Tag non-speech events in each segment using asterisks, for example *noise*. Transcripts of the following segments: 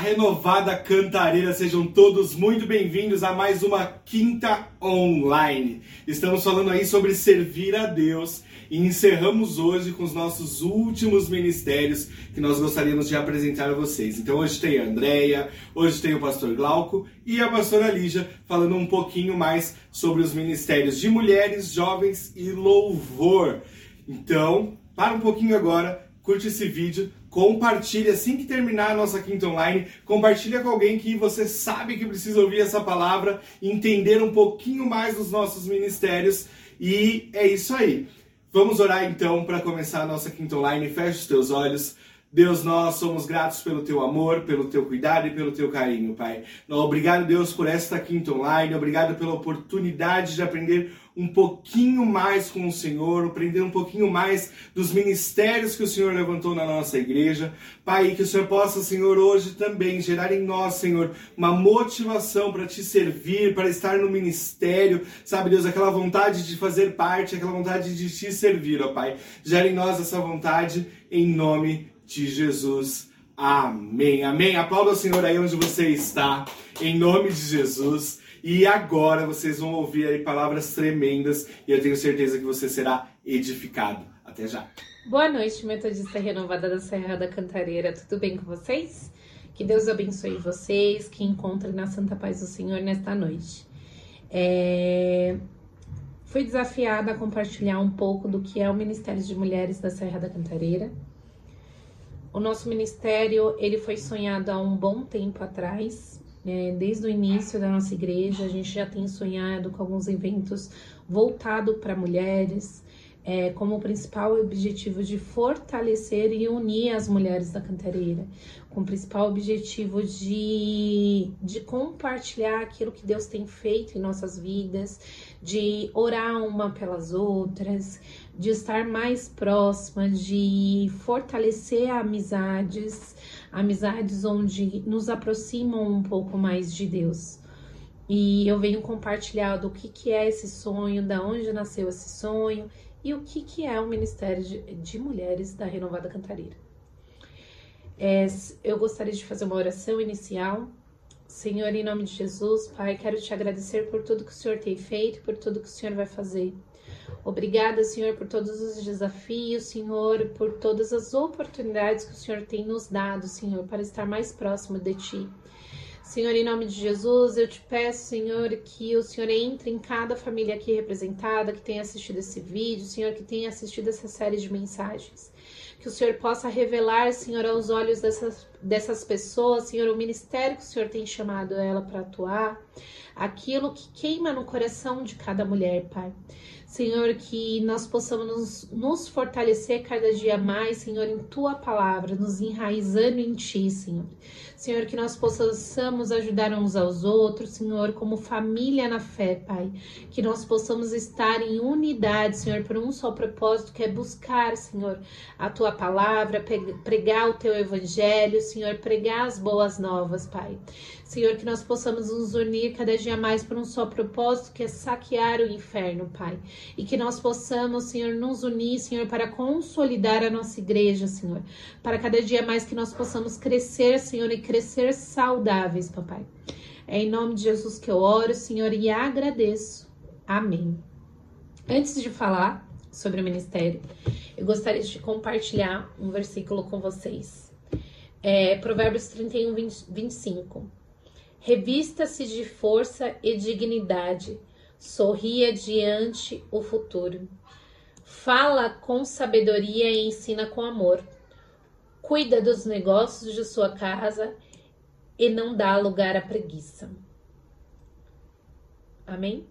renovada cantareira, sejam todos muito bem-vindos a mais uma quinta online. Estamos falando aí sobre servir a Deus e encerramos hoje com os nossos últimos ministérios que nós gostaríamos de apresentar a vocês. Então hoje tem a Andrea, hoje tem o pastor Glauco e a pastora Lígia falando um pouquinho mais sobre os ministérios de mulheres, jovens e louvor. Então, para um pouquinho agora, curte esse vídeo, compartilhe assim que terminar a nossa quinta online, compartilha com alguém que você sabe que precisa ouvir essa palavra, entender um pouquinho mais dos nossos ministérios e é isso aí. Vamos orar então para começar a nossa quinta online. Feche os teus olhos. Deus, nós somos gratos pelo teu amor, pelo teu cuidado e pelo teu carinho, Pai. Obrigado, Deus, por esta quinta online. Obrigado pela oportunidade de aprender um pouquinho mais com o Senhor, aprender um pouquinho mais dos ministérios que o Senhor levantou na nossa igreja. Pai, que o Senhor possa, Senhor, hoje também gerar em nós, Senhor, uma motivação para te servir, para estar no ministério, sabe, Deus, aquela vontade de fazer parte, aquela vontade de te servir, ó Pai. Gera em nós essa vontade em nome de Jesus. Amém. Amém. Aplauda o Senhor aí onde você está, em nome de Jesus. E agora vocês vão ouvir aí palavras tremendas e eu tenho certeza que você será edificado. Até já. Boa noite, Metodista Renovada da Serra da Cantareira. Tudo bem com vocês? Que Deus abençoe vocês, que encontrem na Santa Paz do Senhor nesta noite. É... Fui desafiada a compartilhar um pouco do que é o Ministério de Mulheres da Serra da Cantareira o nosso ministério ele foi sonhado há um bom tempo atrás, né? desde o início da nossa igreja. A gente já tem sonhado com alguns eventos voltados para mulheres, é, como o principal objetivo de fortalecer e unir as mulheres da cantareira, com o principal objetivo de, de compartilhar aquilo que Deus tem feito em nossas vidas, de orar uma pelas outras, de estar mais próxima, de fortalecer amizades, amizades onde nos aproximam um pouco mais de Deus. E eu venho compartilhar do que, que é esse sonho, da onde nasceu esse sonho e o que, que é o Ministério de, Mulheres da Renovada Cantareira. É, eu gostaria de fazer uma oração inicial. Senhor, em nome de Jesus, Pai, quero te agradecer por tudo que o Senhor tem feito, por tudo que o Senhor vai fazer. Obrigada, Senhor, por todos os desafios, Senhor, por todas as oportunidades que o Senhor tem nos dado, Senhor, para estar mais próximo de Ti. Senhor, em nome de Jesus, eu te peço, Senhor, que o Senhor entre em cada família aqui representada, que tenha assistido esse vídeo, Senhor, que tenha assistido essa série de mensagens. Que o Senhor possa revelar, Senhor, aos olhos dessas, dessas pessoas, Senhor, o ministério que o Senhor tem chamado ela para atuar, aquilo que queima no coração de cada mulher, Pai. Senhor, que nós possamos nos, nos, fortalecer cada dia mais, Senhor, em tua palavra, nos enraizando em ti, Senhor. Senhor, que nós possamos ajudar uns aos outros, Senhor, como família na fé, Pai. Que nós possamos estar em unidade, Senhor, por um só propósito, que é buscar, Senhor, a tua palavra, pregar o teu evangelho, Senhor, pregar as boas novas, Pai. Senhor, que nós possamos nos unir cada dia mais por um só propósito, que é saquear o inferno, Pai. E que nós possamos, Senhor, nos unir, Senhor, para consolidar a nossa igreja, Senhor. Para cada dia mais que nós possamos crescer, Senhor, e crescer saudáveis, papai. É em nome de Jesus que eu oro, Senhor, e agradeço. Amém. Antes de falar sobre o ministério, eu gostaria de compartilhar um versículo com vocês. É Provérbios 31, 20, 25. Revista-se de força e dignidade, sorria diante o futuro. Fala com sabedoria e ensina com amor. Cuida dos negócios de sua casa e não dá lugar à preguiça. Amém?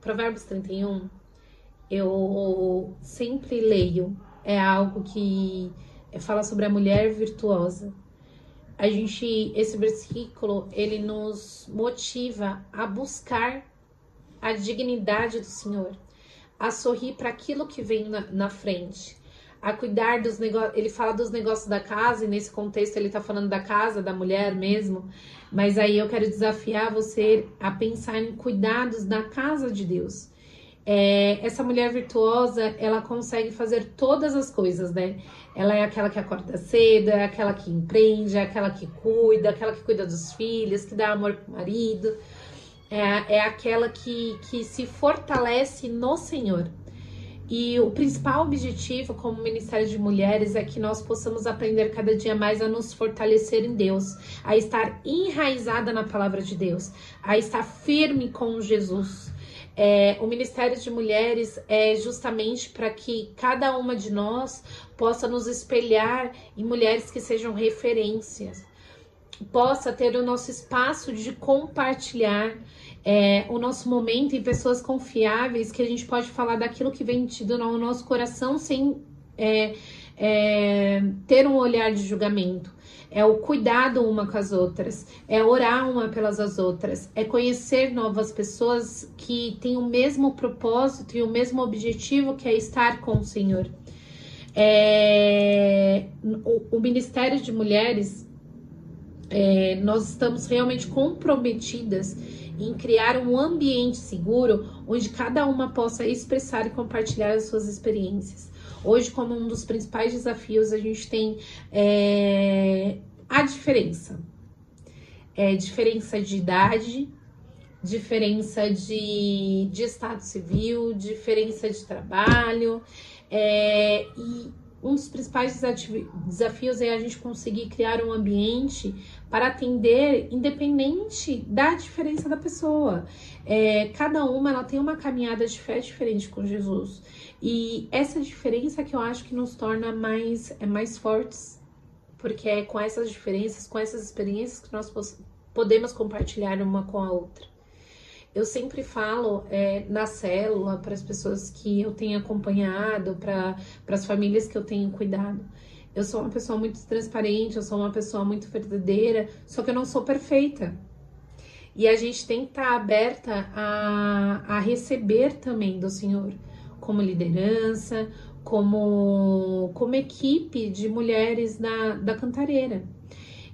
Provérbios 31, eu sempre leio, é algo que fala sobre a mulher virtuosa a gente esse versículo ele nos motiva a buscar a dignidade do Senhor, a sorrir para aquilo que vem na, na, frente, a cuidar dos negócios. Ele fala dos negócios da casa, e nesse contexto ele está falando da casa, da mulher mesmo. Mas aí eu quero desafiar você a pensar em cuidados da casa de Deus. É, essa mulher virtuosa, ela consegue fazer todas as coisas, né? Ela é aquela que acorda cedo, é aquela que empreende, é aquela que cuida, aquela que cuida dos filhos, que dá amor pro marido. É, é aquela que, que se fortalece no Senhor. E o principal objetivo como Ministério de Mulheres é que nós possamos aprender cada dia mais a nos fortalecer em Deus, a estar enraizada na palavra de Deus, a estar firme com Jesus. É, o Ministério de Mulheres é justamente para que cada uma de nós possa nos espelhar em mulheres que sejam referências, possa ter o nosso espaço de compartilhar é, o nosso momento em pessoas confiáveis, que a gente pode falar daquilo que vem tido no nosso coração sem é, é, ter um olhar de julgamento. É o cuidado uma com as outras, é orar uma pelas outras, é conhecer novas pessoas que têm o mesmo propósito e o mesmo objetivo que é estar com o Senhor. É, o, o Ministério de Mulheres, é, nós estamos realmente comprometidas em criar um ambiente seguro onde cada uma possa expressar e compartilhar as suas experiências. Hoje, como um dos principais desafios, a gente tem é, a diferença. É, diferença de idade, diferença de, de estado civil, diferença de trabalho. É, e um dos principais desafios é a gente conseguir criar um ambiente para atender independente da diferença da pessoa. É, cada uma ela tem uma caminhada de fé diferente com Jesus. E essa diferença que eu acho que nos torna mais, é, mais fortes, porque é com essas diferenças, com essas experiências que nós podemos compartilhar uma com a outra. Eu sempre falo é, na célula para as pessoas que eu tenho acompanhado, para as famílias que eu tenho cuidado. Eu sou uma pessoa muito transparente, eu sou uma pessoa muito verdadeira, só que eu não sou perfeita. E a gente tem que estar tá aberta a, a receber também do Senhor, como liderança, como, como equipe de mulheres da, da cantareira.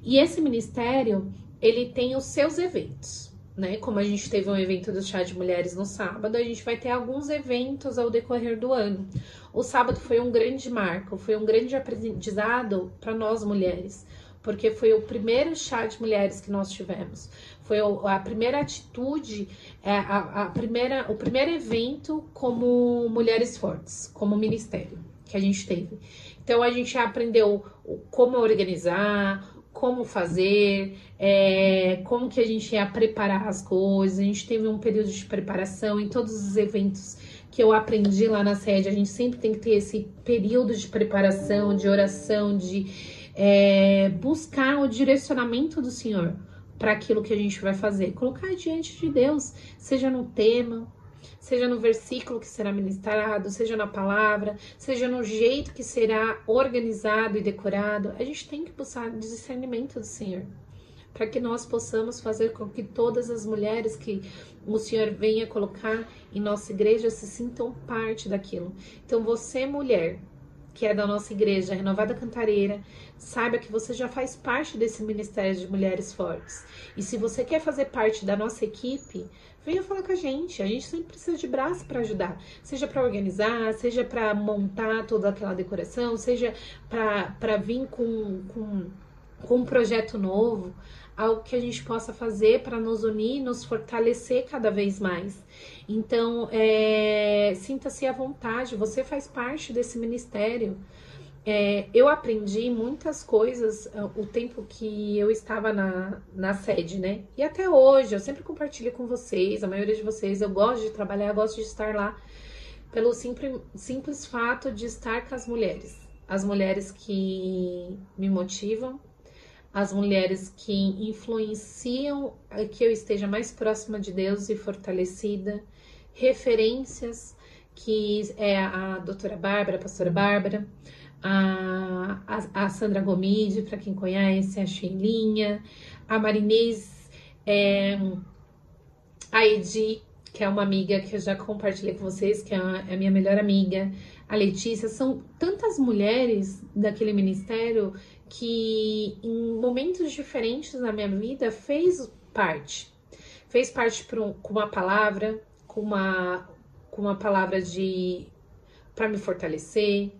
E esse ministério, ele tem os seus eventos né? Como a gente teve um evento do chá de mulheres no sábado, a gente vai ter alguns eventos ao decorrer do ano. O sábado foi um grande marco, foi um grande aprendizado para nós mulheres, porque foi o primeiro chá de mulheres que nós tivemos. Foi a primeira atitude, é, a, a primeira, o primeiro evento como mulheres fortes, como ministério que a gente teve. Então a gente aprendeu como organizar, como fazer, é, como que a gente ia preparar as coisas. A gente teve um período de preparação em todos os eventos que eu aprendi lá na sede. A gente sempre tem que ter esse período de preparação, de oração, de é, buscar o direcionamento do Senhor para aquilo que a gente vai fazer. Colocar diante de Deus, seja no tema, seja no versículo que será ministrado, seja na palavra, seja no jeito que será organizado e decorado, a gente tem que buscar discernimento do Senhor. Para que nós possamos fazer com que todas as mulheres que o Senhor venha colocar em nossa igreja se sintam parte daquilo. Então, você, mulher, que é da nossa igreja, Renovada Cantareira, saiba que você já faz parte desse ministério de mulheres fortes. E se você quer fazer parte da nossa equipe, venha falar com a gente. A gente sempre precisa de braço para ajudar, seja para organizar, seja para montar toda aquela decoração, seja para vir com, com, com um projeto novo, algo que a gente possa fazer para nos unir, nos fortalecer cada vez mais. Então, é, sinta-se à vontade, você faz parte desse ministério. É, eu aprendi muitas coisas uh, o tempo que eu estava na, na sede, né? E até hoje, eu sempre compartilho com vocês, a maioria de vocês, eu gosto de trabalhar, eu gosto de estar lá, pelo simples, simples fato de estar com as mulheres. As mulheres que me motivam, as mulheres que influenciam que eu esteja mais próxima de Deus e fortalecida, referências que é a doutora Bárbara, a pastora Bárbara, a, a, Sandra Gomide, para quem conhece, a Sheilinha, a Marinês, é, a Edi, que é uma amiga que eu já compartilhei com vocês, que é a, é a minha melhor amiga, a Letícia, são tantas mulheres daquele ministério que em momentos diferentes na minha vida fez parte. Fez parte com uma palavra, com uma com uma palavra de para me fortalecer,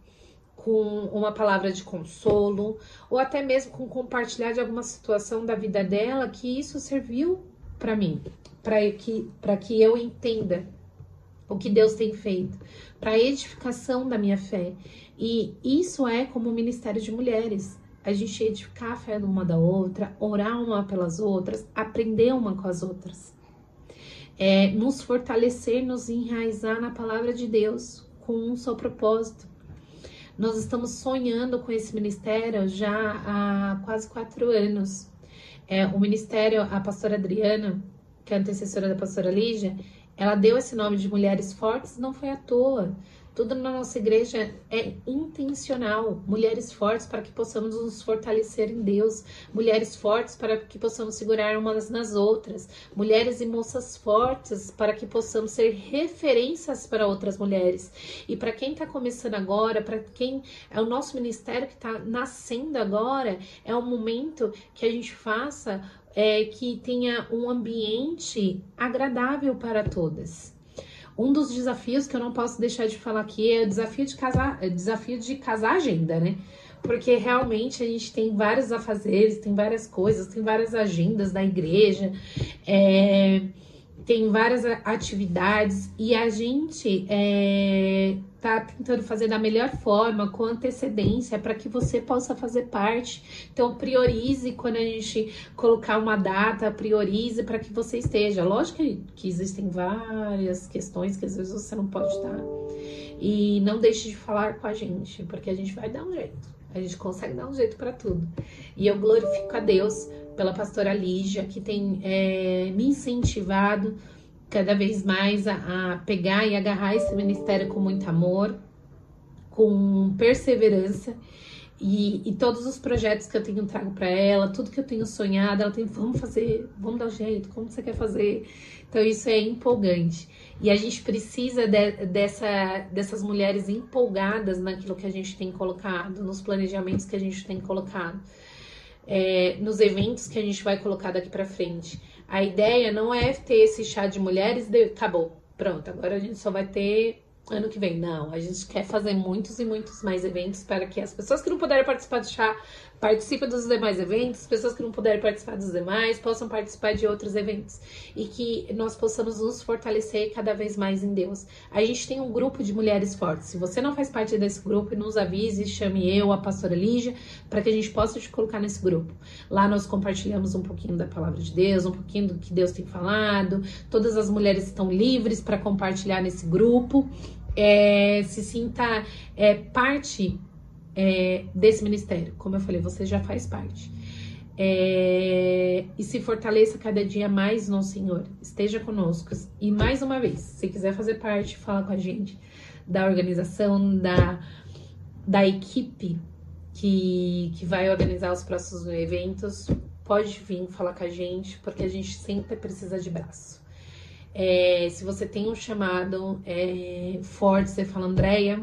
com uma palavra de consolo, ou até mesmo com compartilhar de alguma situação da vida dela que isso serviu para mim, para que, que eu entenda o que Deus tem feito, para edificação da minha fé. E isso é como o ministério de mulheres. A gente edificar a fé uma da outra, orar uma pelas outras, aprender uma com as outras. É, nos fortalecer, nos enraizar na palavra de Deus, com um só propósito. Nós estamos sonhando com esse ministério já há quase quatro anos. É, o ministério, a pastora Adriana, que é antecessora da pastora Lígia, ela deu esse nome de Mulheres Fortes, não foi à toa. Tudo na nossa igreja é intencional. Mulheres fortes para que possamos nos fortalecer em Deus. Mulheres fortes para que possamos segurar umas nas outras. Mulheres e moças fortes para que possamos ser referências para outras mulheres. E para quem está começando agora, para quem é o nosso ministério que está nascendo agora, é o momento que a gente faça é, que tenha um ambiente agradável para todas. Um dos desafios que eu não posso deixar de falar aqui é o desafio de casar, é desafio de casar agenda, né? Porque realmente a gente tem vários afazeres, tem várias coisas, tem várias agendas da igreja, é, tem várias atividades e a gente é, tá tentando fazer da melhor forma, com antecedência, para que você possa fazer parte. Então, priorize quando a gente colocar uma data, priorize para que você esteja. Lógico que, existem várias questões que às vezes você não pode estar. E não deixe de falar com a gente, porque a gente vai dar um jeito. A gente consegue dar um jeito para tudo. E eu glorifico a Deus pela pastora Lígia, que tem é, me incentivado cada vez mais a, a pegar e agarrar esse ministério com muito amor, com perseverança. E, e, todos os projetos que eu tenho trago para ela, tudo que eu tenho sonhado, ela tem, vamos fazer, vamos dar jeito, como você quer fazer? Então isso é empolgante. E a gente precisa de, dessa, dessas mulheres empolgadas naquilo que a gente tem colocado, nos planejamentos que a gente tem colocado, é, nos eventos que a gente vai colocar daqui para frente. A ideia não é ter esse chá de mulheres e acabou. Pronto, agora a gente só vai ter ano que vem. Não, a gente quer fazer muitos e muitos mais eventos para que as pessoas que não puderem participar do chá participem dos demais eventos, as pessoas que não puderem participar dos demais possam participar de outros eventos e que nós possamos nos fortalecer cada vez mais em Deus. A gente tem um grupo de mulheres fortes. Se você não faz parte desse grupo, nos avise, chame eu, a pastora Lígia, para que a gente possa te colocar nesse grupo. Lá nós compartilhamos um pouquinho da palavra de Deus, um pouquinho do que Deus tem falado. Todas as mulheres estão livres para compartilhar nesse grupo é, se sinta é, parte é, desse ministério. Como eu falei, você já faz parte. É, e se fortaleça cada dia mais no Senhor. Esteja conosco. E mais uma vez, se quiser fazer parte, fala com a gente da organização, da, da equipe que, que vai organizar os próximos eventos. Pode vir falar com a gente, porque a gente sempre precisa de braço. É, se você tem um chamado é, forte, você fala, Andréia,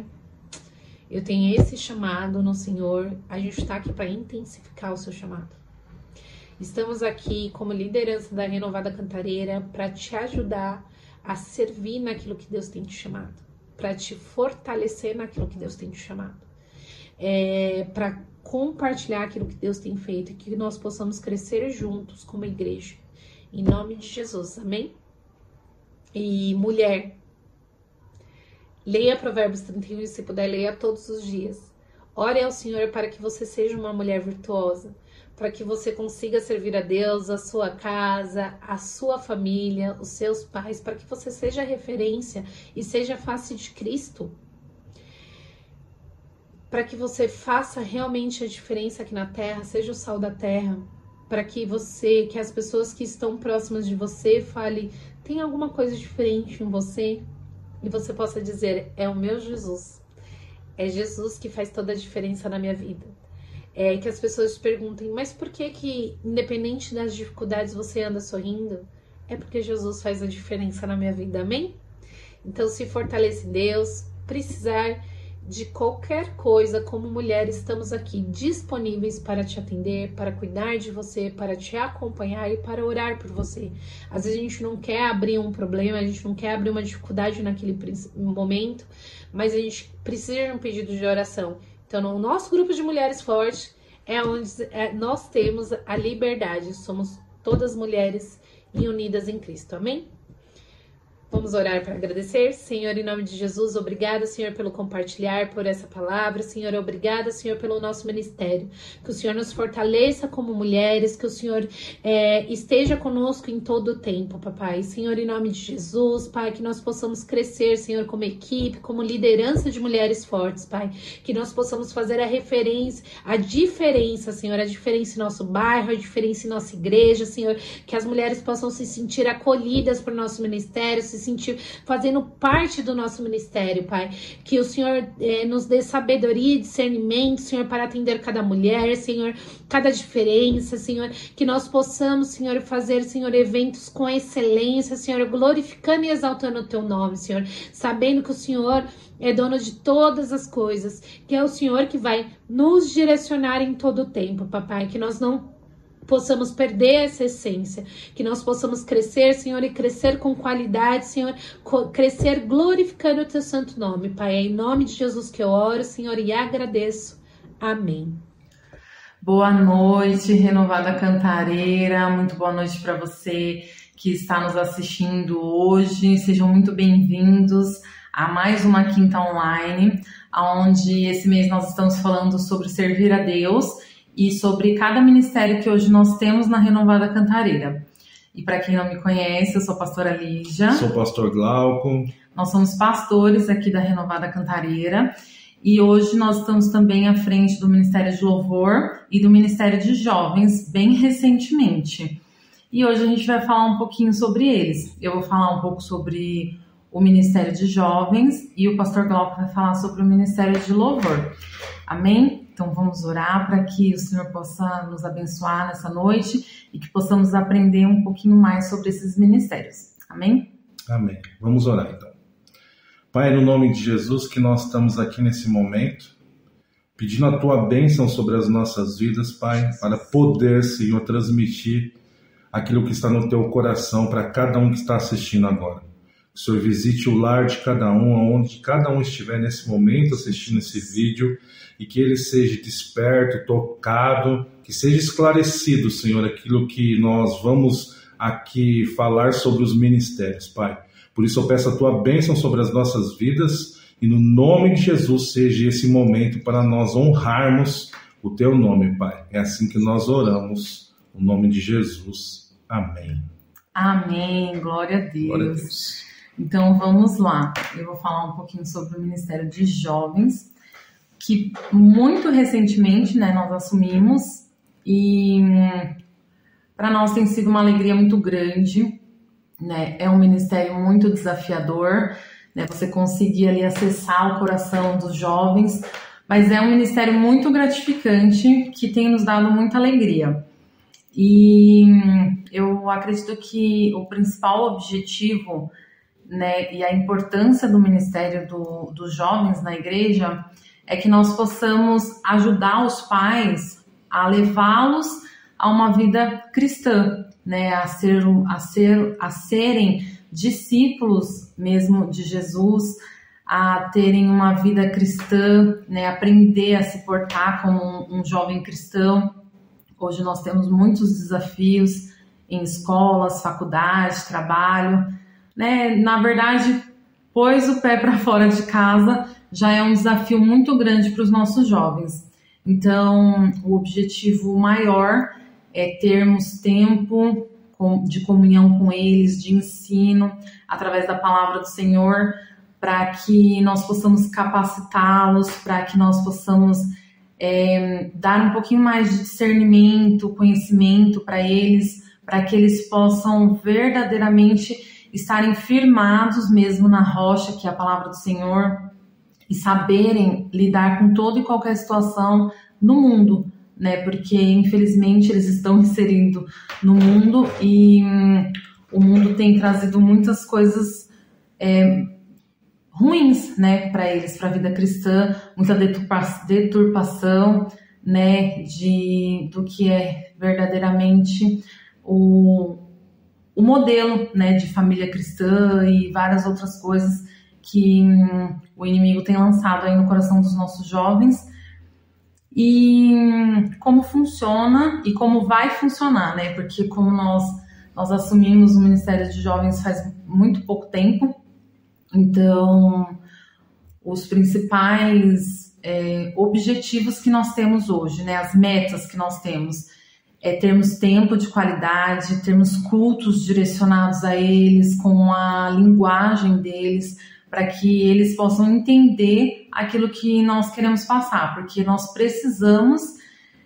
eu tenho esse chamado no Senhor, a gente está aqui para intensificar o seu chamado. Estamos aqui como liderança da Renovada Cantareira para te ajudar a servir naquilo que Deus tem te chamado, para te fortalecer naquilo que Deus tem te chamado, é, para compartilhar aquilo que Deus tem feito e que nós possamos crescer juntos como igreja. Em nome de Jesus, amém? E mulher, leia Provérbios 31 se puder, leia todos os dias. Ore ao Senhor para que você seja uma mulher virtuosa, para que você consiga servir a Deus, a sua casa, a sua família, os seus pais, para que você seja referência e seja face de Cristo. Para que você faça realmente a diferença aqui na terra, seja o sal da terra, para que você, que as pessoas que estão próximas de você fale, tem alguma coisa diferente em você e você possa dizer: é o meu Jesus. É Jesus que faz toda a diferença na minha vida. É que as pessoas te perguntem: mas por que que independente das dificuldades você anda sorrindo? É porque Jesus faz a diferença na minha vida. Amém? Então se fortaleça em Deus, precisar de qualquer coisa, como mulher, estamos aqui disponíveis para te atender, para cuidar de você, para te acompanhar e para orar por você. Às vezes a gente não quer abrir um problema, a gente não quer abrir uma dificuldade naquele momento, mas a gente precisa de um pedido de oração. Então, no nosso grupo de mulheres fortes é onde é, nós temos a liberdade, somos todas mulheres e unidas em Cristo. Amém? Vamos orar para agradecer. Senhor, em nome de Jesus, obrigada, Senhor, pelo compartilhar, por essa palavra. Senhor, obrigada, Senhor, pelo nosso ministério. Que o Senhor nos fortaleça como mulheres, que o Senhor é, esteja conosco em todo o tempo, papai. Senhor, em nome de Jesus, Pai, que nós possamos crescer, Senhor, como equipe, como liderança de mulheres fortes, Pai. Que nós possamos fazer a referência, a diferença, Senhor, a diferença em nosso bairro, a diferença em nossa igreja, Senhor. Que as mulheres possam se sentir acolhidas por nosso ministério, se sentir fazendo parte do nosso ministério, Pai. Que o Senhor eh, nos dê sabedoria e discernimento, Senhor, para atender cada mulher, Senhor, cada diferença, Senhor. Que nós possamos, Senhor, fazer, Senhor, eventos com excelência, Senhor, glorificando e exaltando o Teu nome, Senhor. Sabendo que o Senhor é dono de todas as coisas, que é o Senhor que vai nos direcionar em todo o tempo, papai, que nós não possamos perder essa essência, que nós possamos crescer, Senhor, e crescer com qualidade, Senhor, crescer glorificando o teu santo nome, Pai. É em nome de Jesus que eu oro, Senhor, e agradeço. Amém. Boa noite, renovada cantareira. Muito boa noite para você que está nos assistindo hoje. Sejam muito bem-vindos a mais uma quinta online, onde esse mês nós estamos falando sobre servir a Deus e sobre cada ministério que hoje nós temos na Renovada Cantareira. E para quem não me conhece, eu sou a pastora Lígia. Sou pastor Glauco. Nós somos pastores aqui da Renovada Cantareira. E hoje nós estamos também à frente do Ministério de Louvor e do Ministério de Jovens, bem recentemente. E hoje a gente vai falar um pouquinho sobre eles. Eu vou falar um pouco sobre o Ministério de Jovens e o pastor Glauco vai falar sobre o Ministério de Louvor. Amém? Então vamos orar para que o Senhor possa nos abençoar nessa noite e que possamos aprender um pouquinho mais sobre esses ministérios. Amém? Amém. Vamos orar então. Pai, no nome de Jesus, que nós estamos aqui nesse momento, pedindo a tua bênção sobre as nossas vidas, Pai, para poder, Senhor, transmitir aquilo que está no teu coração para cada um que está assistindo agora. Que o Senhor visite o lar de cada um, aonde cada um estiver nesse momento assistindo esse vídeo e que ele seja desperto, tocado, que seja esclarecido, Senhor, aquilo que nós vamos aqui falar sobre os ministérios, Pai. Por isso eu peço a tua bênção sobre as nossas vidas e no nome de Jesus seja esse momento para nós honrarmos o teu nome, Pai. É assim que nós oramos, no nome de Jesus. Amém. Amém. Glória a Deus. Glória a Deus. Então vamos lá. Eu vou falar um pouquinho sobre o Ministério de Jovens que muito recentemente né, nós assumimos e para nós tem sido uma alegria muito grande. Né? É um ministério muito desafiador, né? você conseguir ali acessar o coração dos jovens, mas é um ministério muito gratificante que tem nos dado muita alegria. E eu acredito que o principal objetivo né, e a importância do ministério do, dos jovens na igreja é que nós possamos ajudar os pais a levá-los a uma vida cristã, né, a ser a ser a serem discípulos mesmo de Jesus, a terem uma vida cristã, né, aprender a se portar como um, um jovem cristão. Hoje nós temos muitos desafios em escolas, faculdades, trabalho, né? Na verdade, pôs o pé para *laughs* fora de casa já é um desafio muito grande para os nossos jovens. Então, o objetivo maior é termos tempo de comunhão com eles, de ensino, através da palavra do Senhor, para que nós possamos capacitá-los, para que nós possamos é, dar um pouquinho mais de discernimento, conhecimento para eles, para que eles possam verdadeiramente estarem firmados mesmo na rocha, que é a palavra do Senhor, e saberem lidar com toda e qualquer situação no mundo, né? Porque infelizmente eles estão *laughs* inserindo no mundo e hum, o mundo tem trazido muitas coisas é, ruins, né, para eles, para a vida cristã, muita deturpação, né, de do que é verdadeiramente o, o modelo, né, de família cristã e várias outras coisas que hum, o inimigo tem lançado aí no coração dos nossos jovens e hum, como funciona e como vai funcionar, né? Porque como nós nós assumimos o Ministério de Jovens faz muito pouco tempo, então os principais é, objetivos que nós temos hoje, né? As metas que nós temos é termos tempo de qualidade, termos cultos direcionados a eles com a linguagem deles para que eles possam entender aquilo que nós queremos passar, porque nós precisamos,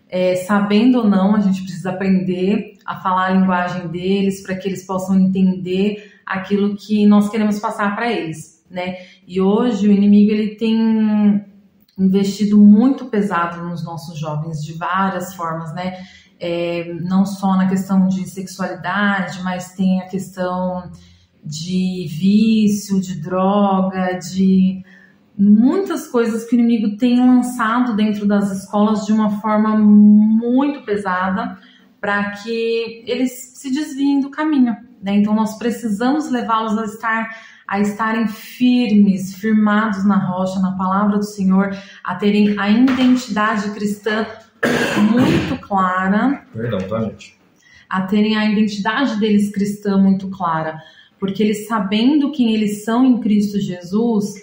é, sabendo ou não, a gente precisa aprender a falar a linguagem deles para que eles possam entender aquilo que nós queremos passar para eles, né? E hoje o inimigo ele tem investido muito pesado nos nossos jovens de várias formas, né? É, não só na questão de sexualidade, mas tem a questão de vício, de droga, de muitas coisas que o inimigo tem lançado dentro das escolas de uma forma muito pesada para que eles se desviem do caminho. Né? Então nós precisamos levá-los a estar a estarem firmes, firmados na rocha, na palavra do Senhor, a terem a identidade cristã muito clara. Perdão, tá, gente? A terem a identidade deles cristã muito clara porque eles sabendo quem eles são em Cristo Jesus,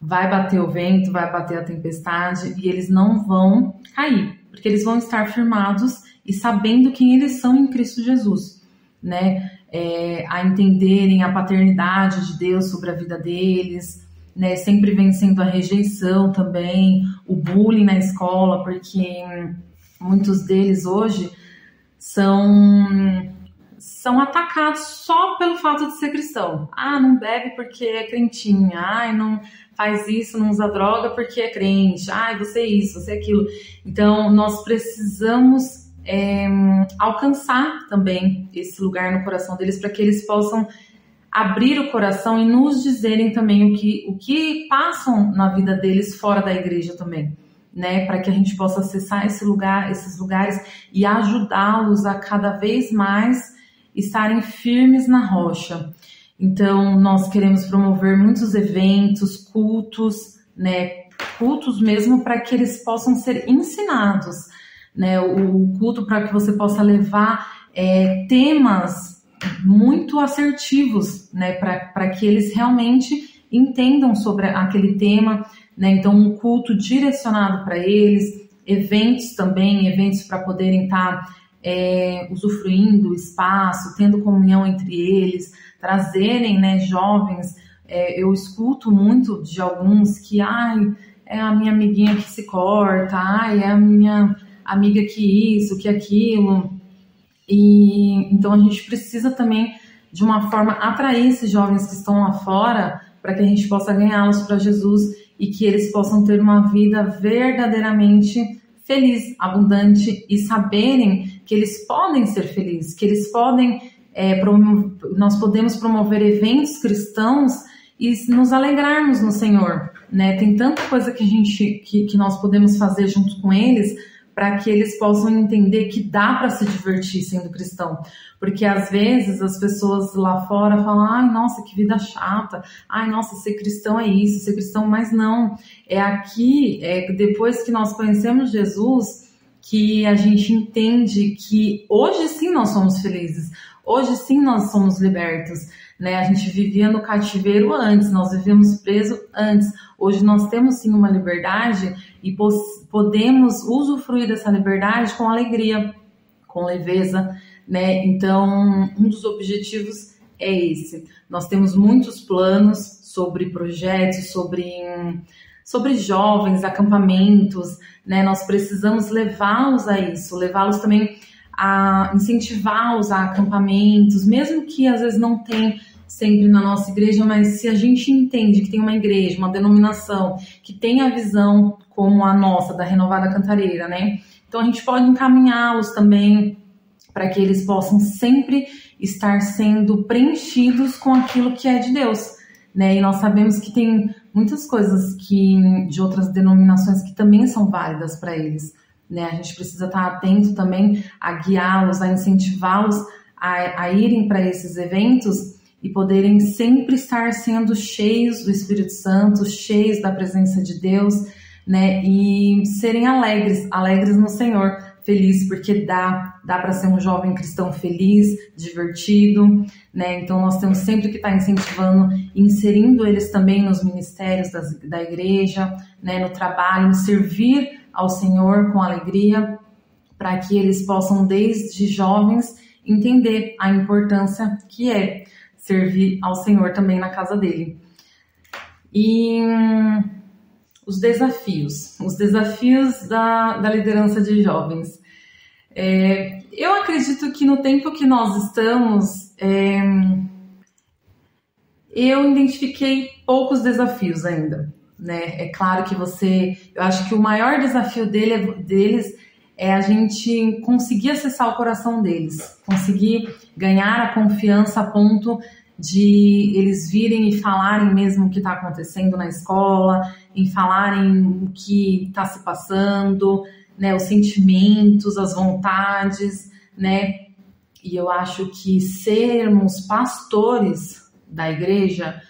vai bater o vento, vai bater a tempestade e eles não vão cair, porque eles vão estar firmados e sabendo quem eles são em Cristo Jesus, né? É, a entenderem a paternidade de Deus sobre a vida deles, né? Sempre vencendo a rejeição também, o bullying na escola, porque muitos deles hoje são são atacados só pelo fato de ser cristão. Ah, não bebe porque é crentinha. Ah, não faz isso, não usa droga porque é crente. Ah, você é isso, você é aquilo. Então, nós precisamos é, alcançar também esse lugar no coração deles para que eles possam abrir o coração e nos dizerem também o que, o que passam na vida deles fora da igreja também. Né, para que a gente possa acessar esse lugar, esses lugares e ajudá-los a cada vez mais estarem firmes na rocha. Então, nós queremos promover muitos eventos, cultos, né? Cultos mesmo para que eles possam ser ensinados, né? O culto para que você possa levar é, temas muito assertivos, né? Para que eles realmente entendam sobre aquele tema, né? Então, um culto direcionado para eles, eventos também, eventos para poderem estar. Tá é, usufruindo o espaço, tendo comunhão entre eles, trazerem né, jovens. É, eu escuto muito de alguns que, ai, é a minha amiguinha que se corta, ai, é a minha amiga que isso, que aquilo. E então a gente precisa também de uma forma atrair esses jovens que estão lá fora para que a gente possa ganhá-los para Jesus e que eles possam ter uma vida verdadeiramente feliz, abundante e saberem que eles podem ser felizes, que eles podem, é, nós podemos promover eventos cristãos e nos alegrarmos no Senhor, né? Tem tanta coisa que a gente, que, que nós podemos fazer junto com eles para que eles possam entender que dá para se divertir sendo cristão. Porque às vezes as pessoas lá fora falam: ai, nossa, que vida chata, ai, nossa, ser cristão é isso, ser cristão, mas não. É aqui, é depois que nós conhecemos Jesus, que a gente entende que hoje sim nós somos felizes, hoje sim nós somos libertos, né? A gente vivia no cativeiro antes, nós vivíamos preso antes. Hoje nós temos sim uma liberdade e podemos usufruir dessa liberdade com alegria, com leveza, né? Então, um dos objetivos é esse. Nós temos muitos planos sobre projetos, sobre sobre jovens, acampamentos, né? Nós precisamos levá-los a isso, levá-los também a incentivar-los a acampamentos, mesmo que às vezes não tem sempre na nossa igreja, mas se a gente entende que tem uma igreja, uma denominação que tem a visão como a nossa da Renovada Cantareira, né? Então a gente pode encaminhá-los também para que eles possam sempre estar sendo preenchidos com aquilo que é de Deus né? E nós sabemos que tem muitas coisas que de outras denominações que também são válidas para eles, né? A gente precisa estar atento também a guiá-los, a incentivá-los a, a irem para esses eventos e poderem sempre estar sendo cheios do Espírito Santo, cheios da presença de Deus, né? E serem alegres, alegres no Senhor, feliz porque dá, dá para ser um jovem cristão feliz, divertido, né? Então nós temos sempre que estar tá incentivando, inserindo eles também nos ministérios das, da igreja, né? No trabalho, no servir ao Senhor com alegria, para que eles possam desde jovens entender a importância que é servir ao Senhor também na casa dele. E hum, os desafios, os desafios da, da liderança de jovens. É, eu acredito que no tempo que nós estamos, é, eu identifiquei poucos desafios ainda. Né? É claro que você, eu acho que o maior desafio dele, é, deles é a gente conseguir acessar o coração deles, conseguir ganhar a confiança a ponto de eles virem e falarem mesmo o que está acontecendo na escola, em falarem o que está se passando, né, os sentimentos, as vontades, né? E eu acho que sermos pastores da igreja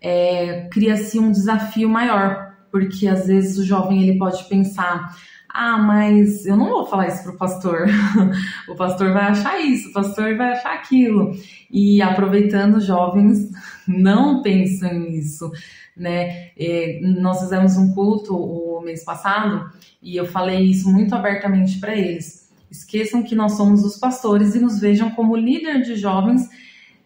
é, cria-se um desafio maior, porque às vezes o jovem ele pode pensar ah, mas eu não vou falar isso pro pastor. *laughs* o pastor vai achar isso, o pastor vai achar aquilo. E aproveitando, jovens, *laughs* não pensem nisso, né? E nós fizemos um culto o mês passado e eu falei isso muito abertamente para eles. Esqueçam que nós somos os pastores e nos vejam como líder de jovens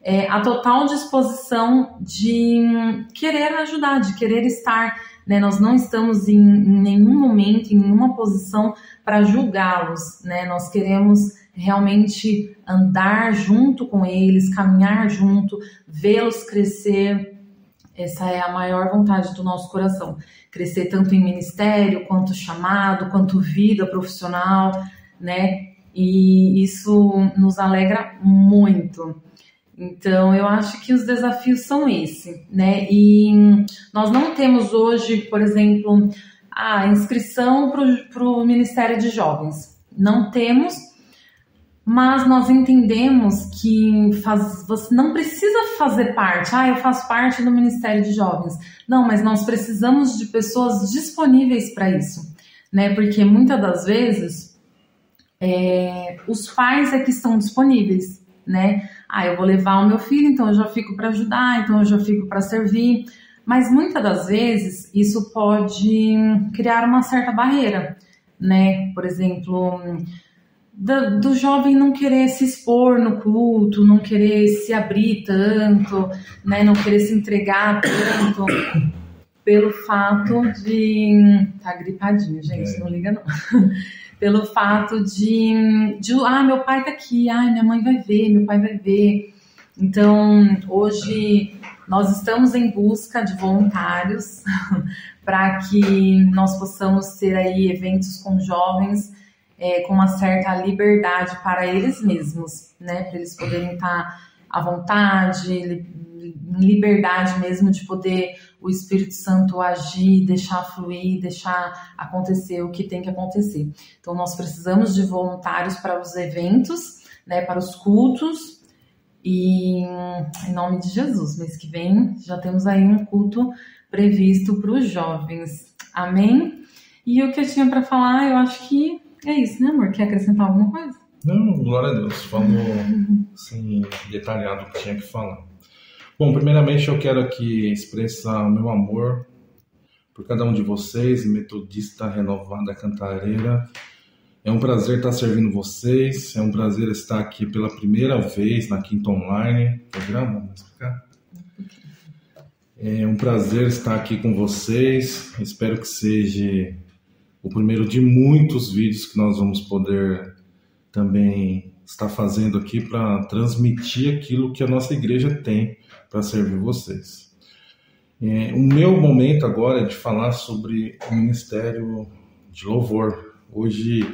é, a total disposição de querer ajudar, de querer estar né? Nós não estamos em, em nenhum momento, em nenhuma posição para julgá-los, né? Nós queremos realmente andar junto com eles, caminhar junto, vê-los crescer. Essa é a maior vontade do nosso coração. Crescer tanto em ministério, quanto chamado, quanto vida profissional, né? E isso nos alegra muito. Então, eu acho que os desafios são esse, né? E nós não temos hoje, por exemplo, a inscrição para o Ministério de Jovens. Não temos, mas nós entendemos que faz, você não precisa fazer parte. Ah, eu faço parte do Ministério de Jovens. Não, mas nós precisamos de pessoas disponíveis para isso, né? Porque muitas das vezes é, os pais é que estão disponíveis, né? Ah, eu vou levar o meu filho, então eu já fico para ajudar, então eu já fico para servir. Mas muitas das vezes isso pode criar uma certa barreira, né? Por exemplo, do, do, jovem não querer se expor no culto, não querer se abrir tanto, né? Não querer se entregar tanto pelo fato de. Tá gripadinho, gente, é. não liga não. *laughs* pelo fato de, de, ah, meu pai tá aqui, ah, minha mãe vai ver, meu pai vai ver. Então, hoje nós estamos em busca de voluntários *laughs* para que nós possamos ter aí eventos com jovens é, com uma certa liberdade para eles mesmos, né? Para eles poderem estar à vontade, liberdade mesmo de poder o Espírito Santo agir, deixar fluir, deixar acontecer o que tem que acontecer. Então, nós precisamos de voluntários para os eventos, né, para os cultos, e em nome de Jesus, mês que vem já temos aí um culto previsto para os jovens. Amém? E o que eu tinha para falar, eu acho que é isso, né, amor? Quer acrescentar alguma coisa? Não, glória a Deus. Falou assim, detalhado o que tinha que falar. Bom, primeiramente eu quero aqui expressar o meu amor por cada um de vocês, Metodista Renovada Cantareira. É um prazer estar servindo vocês, é um prazer estar aqui pela primeira vez na Quinta Online. Programa, vamos explicar? É um prazer estar aqui com vocês. Espero que seja o primeiro de muitos vídeos que nós vamos poder também estar fazendo aqui para transmitir aquilo que a nossa igreja tem para servir vocês. É, o meu momento agora é de falar sobre o ministério de louvor. Hoje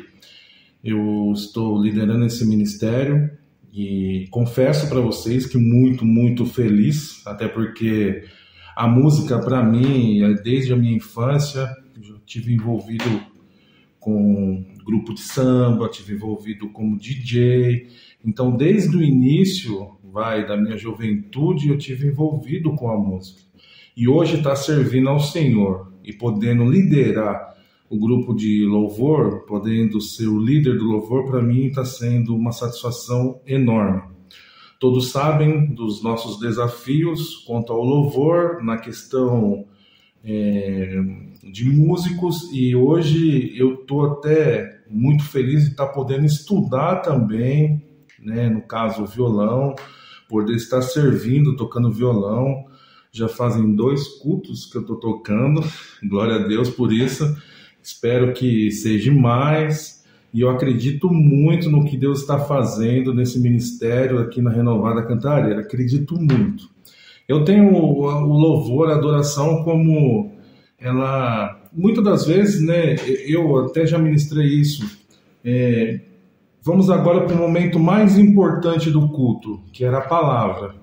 eu estou liderando esse ministério e confesso para vocês que muito, muito feliz, até porque A música, para mim, é desde a minha infância, eu tive envolvido com grupo de samba, tive envolvido como DJ. Então, desde o início, vai, da minha juventude, eu tive envolvido com a música. E hoje está servindo ao Senhor e podendo liderar o grupo de louvor, podendo ser o líder do louvor, para mim está sendo uma satisfação enorme. Todos sabem dos nossos desafios quanto ao louvor, na questão é, de músicos, e hoje eu estou até muito feliz de estar tá podendo estudar também, né, no caso, violão, poder estar servindo, tocando violão. Já fazem dois cultos que eu estou tocando, *laughs* glória a Deus por isso. Espero que seja mais e eu acredito muito no que Deus está fazendo nesse ministério aqui na Renovada Cantareira. Acredito muito. Eu tenho o, o louvor, a adoração como ela, muitas das vezes, né? Eu até já ministrei isso. É, vamos agora para o momento mais importante do culto, que era a palavra.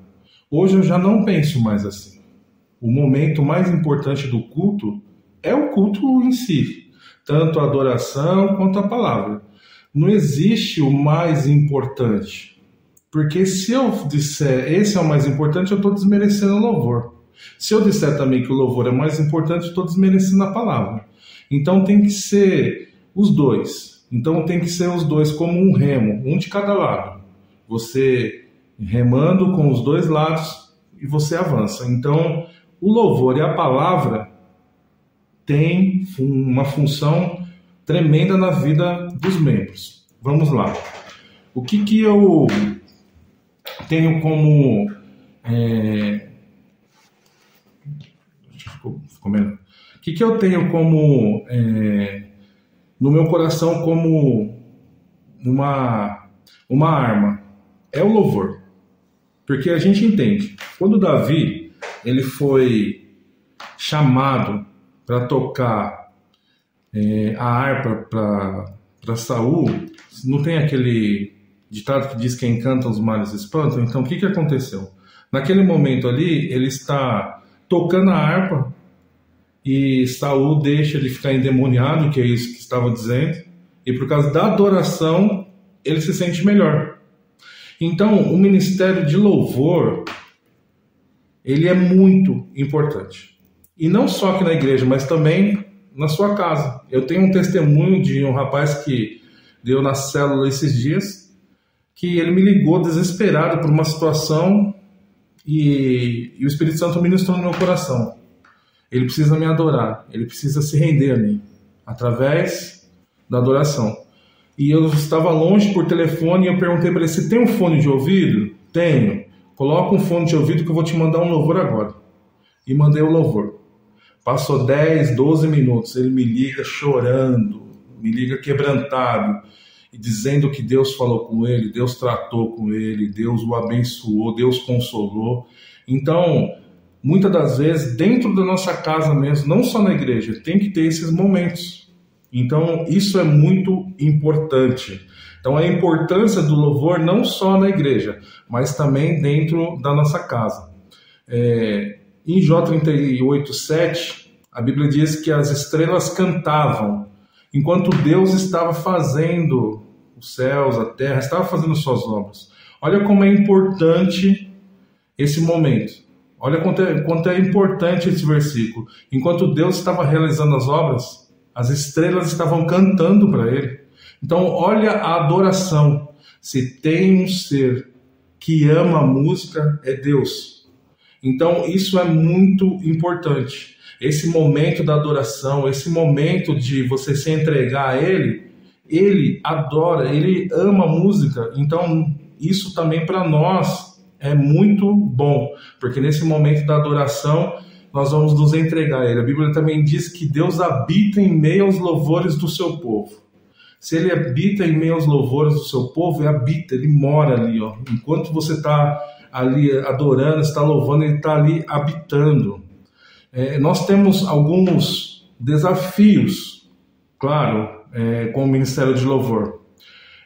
Hoje eu já não penso mais assim. O momento mais importante do culto é o culto em si tanto a adoração quanto a palavra. Não existe o mais importante. Porque se eu disser esse é o mais importante, eu estou desmerecendo o louvor. Se eu disser também que o louvor é mais importante, estou desmerecendo a palavra. Então tem que ser os dois. Então tem que ser os dois como um remo, um de cada lado. Você remando com os dois lados e você avança. Então o louvor e a palavra tem uma função tremenda na vida dos membros. Vamos lá. O que, que eu tenho como. É... Ficou, ficou melhor. O que, que eu tenho como. É... no meu coração como uma, uma arma? É o louvor. Porque a gente entende. Quando Davi ele foi chamado para tocar é, a harpa para Saul, não tem aquele ditado que diz que encanta os males espantam? Então o que, que aconteceu? Naquele momento ali, ele está tocando a harpa e Saul deixa ele ficar endemoniado, que é isso que estava dizendo, e por causa da adoração, ele se sente melhor. Então, o ministério de louvor, ele é muito importante. E não só aqui na igreja, mas também na sua casa. Eu tenho um testemunho de um rapaz que deu na célula esses dias, que ele me ligou desesperado por uma situação e, e o Espírito Santo ministrou no meu coração. Ele precisa me adorar, ele precisa se render a mim, através da adoração. E eu estava longe por telefone e eu perguntei para ele: Você tem um fone de ouvido? Tenho. Coloca um fone de ouvido que eu vou te mandar um louvor agora. E mandei o louvor. Passou 10, 12 minutos, ele me liga chorando, me liga quebrantado, e dizendo que Deus falou com ele, Deus tratou com ele, Deus o abençoou, Deus consolou. Então, muitas das vezes, dentro da nossa casa mesmo, não só na igreja, tem que ter esses momentos. Então, isso é muito importante. Então, a importância do louvor não só na igreja, mas também dentro da nossa casa. É, em Jó 38, 7, a Bíblia diz que as estrelas cantavam enquanto Deus estava fazendo os céus, a terra, estava fazendo suas obras. Olha como é importante esse momento. Olha quanto é, quanto é importante esse versículo. Enquanto Deus estava realizando as obras, as estrelas estavam cantando para Ele. Então, olha a adoração. Se tem um ser que ama a música, é Deus. Então, isso é muito importante. Esse momento da adoração, esse momento de você se entregar a Ele, Ele adora, Ele ama música. Então, isso também para nós é muito bom, porque nesse momento da adoração nós vamos nos entregar a Ele. A Bíblia também diz que Deus habita em meio aos louvores do seu povo. Se Ele habita em meio aos louvores do seu povo, Ele habita, Ele mora ali. Ó. Enquanto você está ali adorando, está louvando, ele está ali habitando. É, nós temos alguns desafios, claro, é, com o Ministério de Louvor.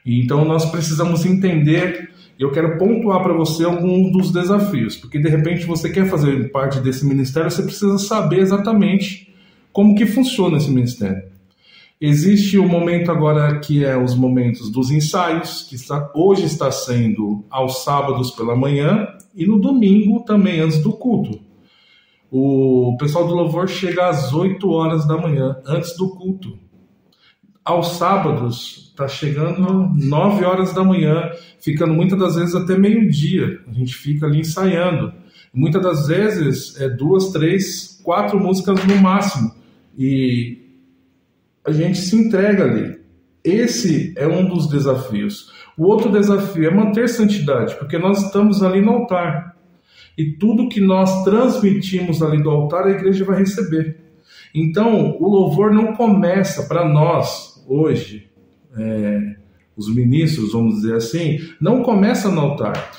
Então nós precisamos entender eu quero pontuar para você alguns dos desafios, porque de repente você quer fazer parte desse ministério, você precisa saber exatamente como que funciona esse ministério. Existe o um momento agora que é os momentos dos ensaios, que está, hoje está sendo aos sábados pela manhã e no domingo também antes do culto. O pessoal do louvor chega às 8 horas da manhã, antes do culto. Aos sábados está chegando 9 horas da manhã, ficando muitas das vezes até meio-dia. A gente fica ali ensaiando. Muitas das vezes é duas, três, quatro músicas no máximo. E a gente se entrega ali. Esse é um dos desafios. O outro desafio é manter santidade, porque nós estamos ali no altar. E tudo que nós transmitimos ali do altar, a igreja vai receber. Então, o louvor não começa para nós, hoje, é, os ministros, vamos dizer assim, não começa no altar.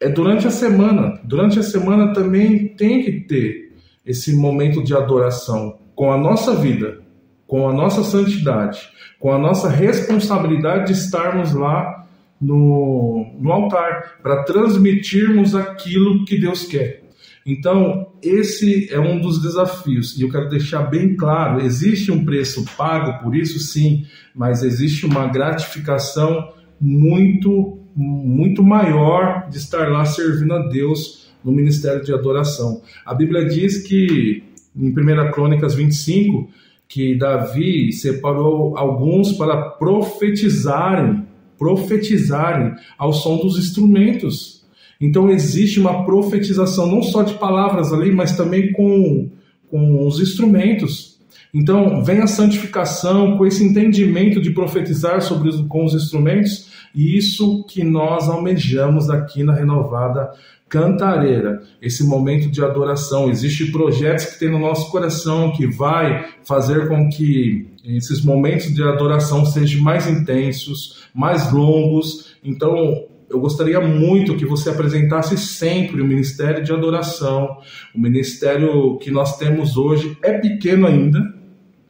É durante a semana. Durante a semana também tem que ter esse momento de adoração com a nossa vida, com a nossa santidade, com a nossa responsabilidade de estarmos lá no, no altar, para transmitirmos aquilo que Deus quer. Então, esse é um dos desafios, e eu quero deixar bem claro: existe um preço pago por isso, sim, mas existe uma gratificação muito, muito maior de estar lá servindo a Deus no ministério de adoração. A Bíblia diz que, em 1 Crônicas 25, que Davi separou alguns para profetizarem, profetizarem ao som dos instrumentos. Então existe uma profetização não só de palavras ali, mas também com, com os instrumentos. Então vem a santificação com esse entendimento de profetizar sobre com os instrumentos, e isso que nós almejamos aqui na renovada cantareira, esse momento de adoração. Existem projetos que tem no nosso coração que vai fazer com que esses momentos de adoração sejam mais intensos, mais longos. Então, eu gostaria muito que você apresentasse sempre o ministério de adoração. O ministério que nós temos hoje é pequeno ainda,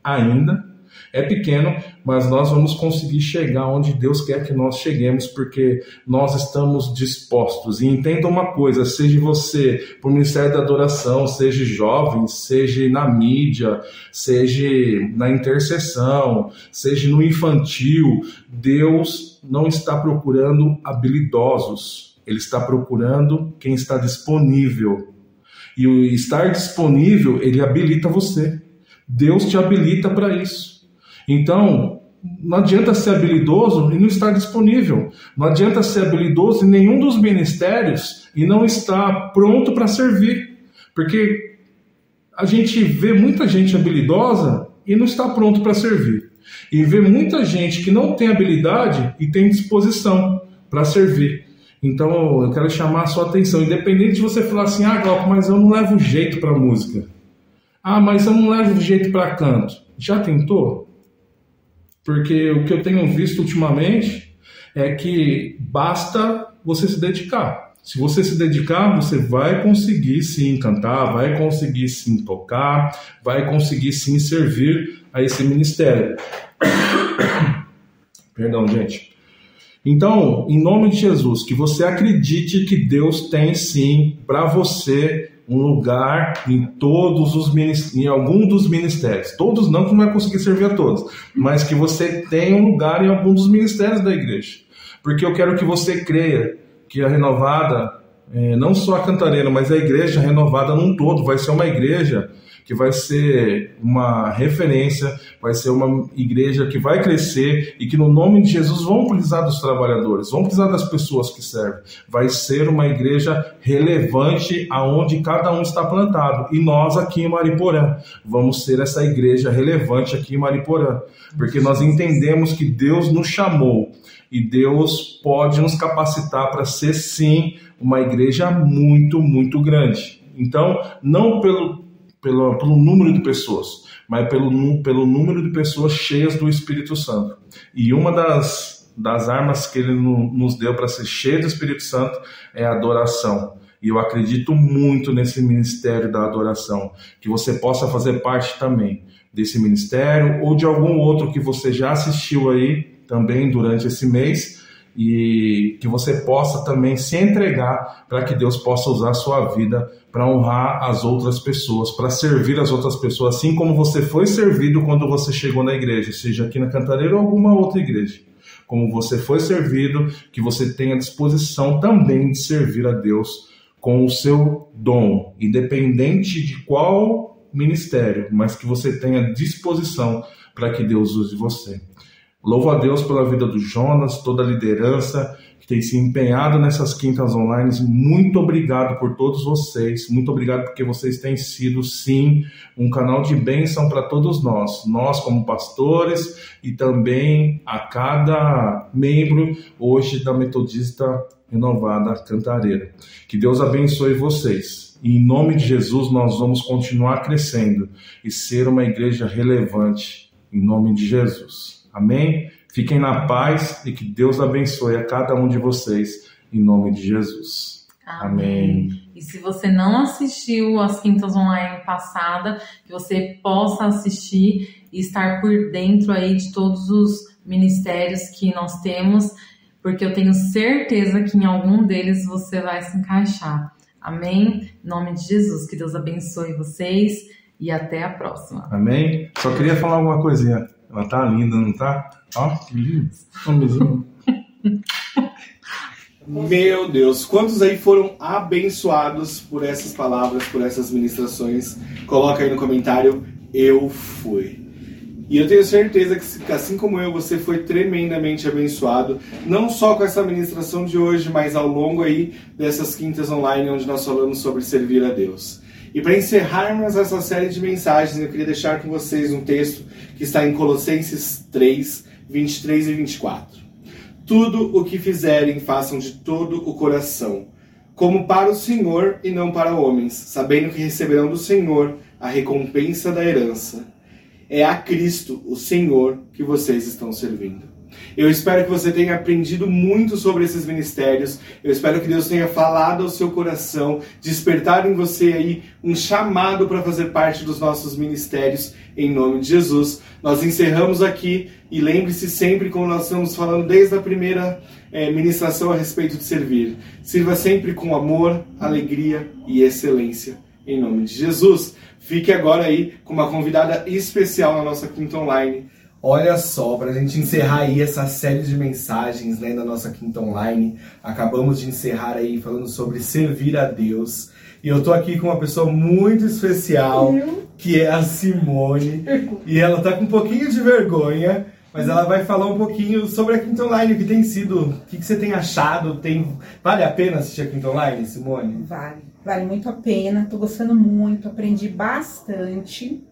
ainda, é pequeno, mas nós vamos conseguir chegar onde Deus quer que nós cheguemos, porque nós estamos dispostos. E entenda uma coisa: seja você por Ministério da Adoração, seja jovem, seja na mídia, seja na intercessão, seja no infantil, Deus não está procurando habilidosos, Ele está procurando quem está disponível. E o estar disponível, ele habilita você. Deus te habilita para isso. Então, não adianta ser habilidoso e não estar disponível. Não adianta ser habilidoso em nenhum dos ministérios e não estar pronto para servir. Porque a gente vê muita gente habilidosa e não está pronto para servir. E vê muita gente que não tem habilidade e tem disposição para servir. Então eu quero chamar a sua atenção, independente de você falar assim, ah, Glauco, mas eu não levo jeito para música. Ah, mas eu não levo jeito para canto. Já tentou? Porque o que eu tenho visto ultimamente é que basta você se dedicar. Se você se dedicar, você vai conseguir sim cantar, vai conseguir sim tocar, vai conseguir sim servir a esse ministério. *coughs* Perdão, gente. Então, em nome de Jesus, que você acredite que Deus tem sim para você um lugar em todos os em algum dos ministérios. Todos não, que não vai conseguir servir a todos, mas que você tenha um lugar em algum dos ministérios da igreja. Porque eu quero que você creia que a renovada, é, não só a cantareira, mas a igreja renovada num todo, vai ser uma igreja que vai ser uma referência, vai ser uma igreja que vai crescer e que no nome de Jesus vão precisar dos trabalhadores, vão precisar das pessoas que servem. Vai ser uma igreja relevante aonde cada um está plantado. E nós aqui em Mariporã vamos ser essa igreja relevante aqui em Mariporã, porque nós entendemos que Deus nos chamou e Deus pode nos capacitar para ser sim uma igreja muito, muito grande. Então, não pelo pelo, pelo número de pessoas, mas pelo, pelo número de pessoas cheias do Espírito Santo. E uma das, das armas que ele nos deu para ser cheio do Espírito Santo é a adoração. E eu acredito muito nesse ministério da adoração, que você possa fazer parte também desse ministério ou de algum outro que você já assistiu aí também durante esse mês e que você possa também se entregar para que Deus possa usar a sua vida para honrar as outras pessoas, para servir as outras pessoas, assim como você foi servido quando você chegou na igreja, seja aqui na Cantareira ou alguma outra igreja. Como você foi servido, que você tenha disposição também de servir a Deus com o seu dom, independente de qual ministério, mas que você tenha disposição para que Deus use você. Louvo a Deus pela vida do Jonas, toda a liderança que tem se empenhado nessas quintas online. Muito obrigado por todos vocês. Muito obrigado porque vocês têm sido, sim, um canal de bênção para todos nós. Nós, como pastores, e também a cada membro hoje da Metodista Renovada Cantareira. Que Deus abençoe vocês. E em nome de Jesus, nós vamos continuar crescendo e ser uma igreja relevante. Em nome de Jesus. Amém? Fiquem na paz e que Deus abençoe a cada um de vocês, em nome de Jesus. Amém. Amém. E se você não assistiu às quintas online passada, que você possa assistir e estar por dentro aí de todos os ministérios que nós temos, porque eu tenho certeza que em algum deles você vai se encaixar. Amém? Em nome de Jesus, que Deus abençoe vocês e até a próxima. Amém? Só queria falar uma coisinha. Ela tá linda, não tá? Ó, que lindo. Meu Deus, quantos aí foram abençoados por essas palavras, por essas ministrações? Coloca aí no comentário, eu fui. E eu tenho certeza que, assim como eu, você foi tremendamente abençoado, não só com essa ministração de hoje, mas ao longo aí dessas quintas online, onde nós falamos sobre servir a Deus. E para encerrarmos essa série de mensagens, eu queria deixar com vocês um texto que está em Colossenses 3, 23 e 24. Tudo o que fizerem, façam de todo o coração, como para o Senhor e não para homens, sabendo que receberão do Senhor a recompensa da herança. É a Cristo, o Senhor, que vocês estão servindo. Eu espero que você tenha aprendido muito sobre esses ministérios. Eu espero que Deus tenha falado ao seu coração, despertado em você aí um chamado para fazer parte dos nossos ministérios em nome de Jesus. Nós encerramos aqui e lembre-se sempre, como nós estamos falando desde a primeira é, ministração a respeito de servir. Sirva sempre com amor, alegria e excelência em nome de Jesus. Fique agora aí com uma convidada especial na nossa quinta online Olha só, para a gente encerrar aí essa série de mensagens né, da nossa quinta online, acabamos de encerrar aí falando sobre servir a Deus. E eu tô aqui com uma pessoa muito especial, que é a Simone. E ela tá com um pouquinho de vergonha, mas ela vai falar um pouquinho sobre a Quinta Online, o que tem sido, o que, que você tem achado, tem vale a pena assistir a Quinta Online, Simone? Vale, vale muito a pena, tô gostando muito, aprendi bastante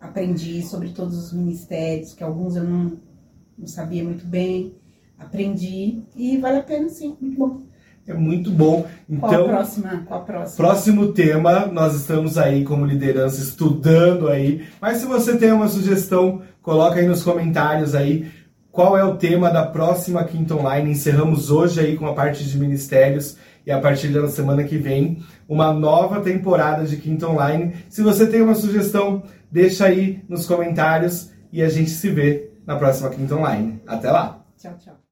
aprendi sobre todos os ministérios, que alguns eu não, não sabia muito bem. Aprendi e vale a pena sim, muito bom. É muito bom. Então, qual a próxima? Qual a próxima? Próximo tema, nós estamos aí como liderança estudando aí. Mas se você tem uma sugestão, coloca aí nos comentários aí qual é o tema da próxima Quinta Online. Encerramos hoje aí com a parte de ministérios e a partir da semana que vem uma nova temporada de Quinta Online. Se você tem uma sugestão, deixa aí nos comentários e a gente se vê na próxima Quinta Online. Até lá! Tchau, tchau.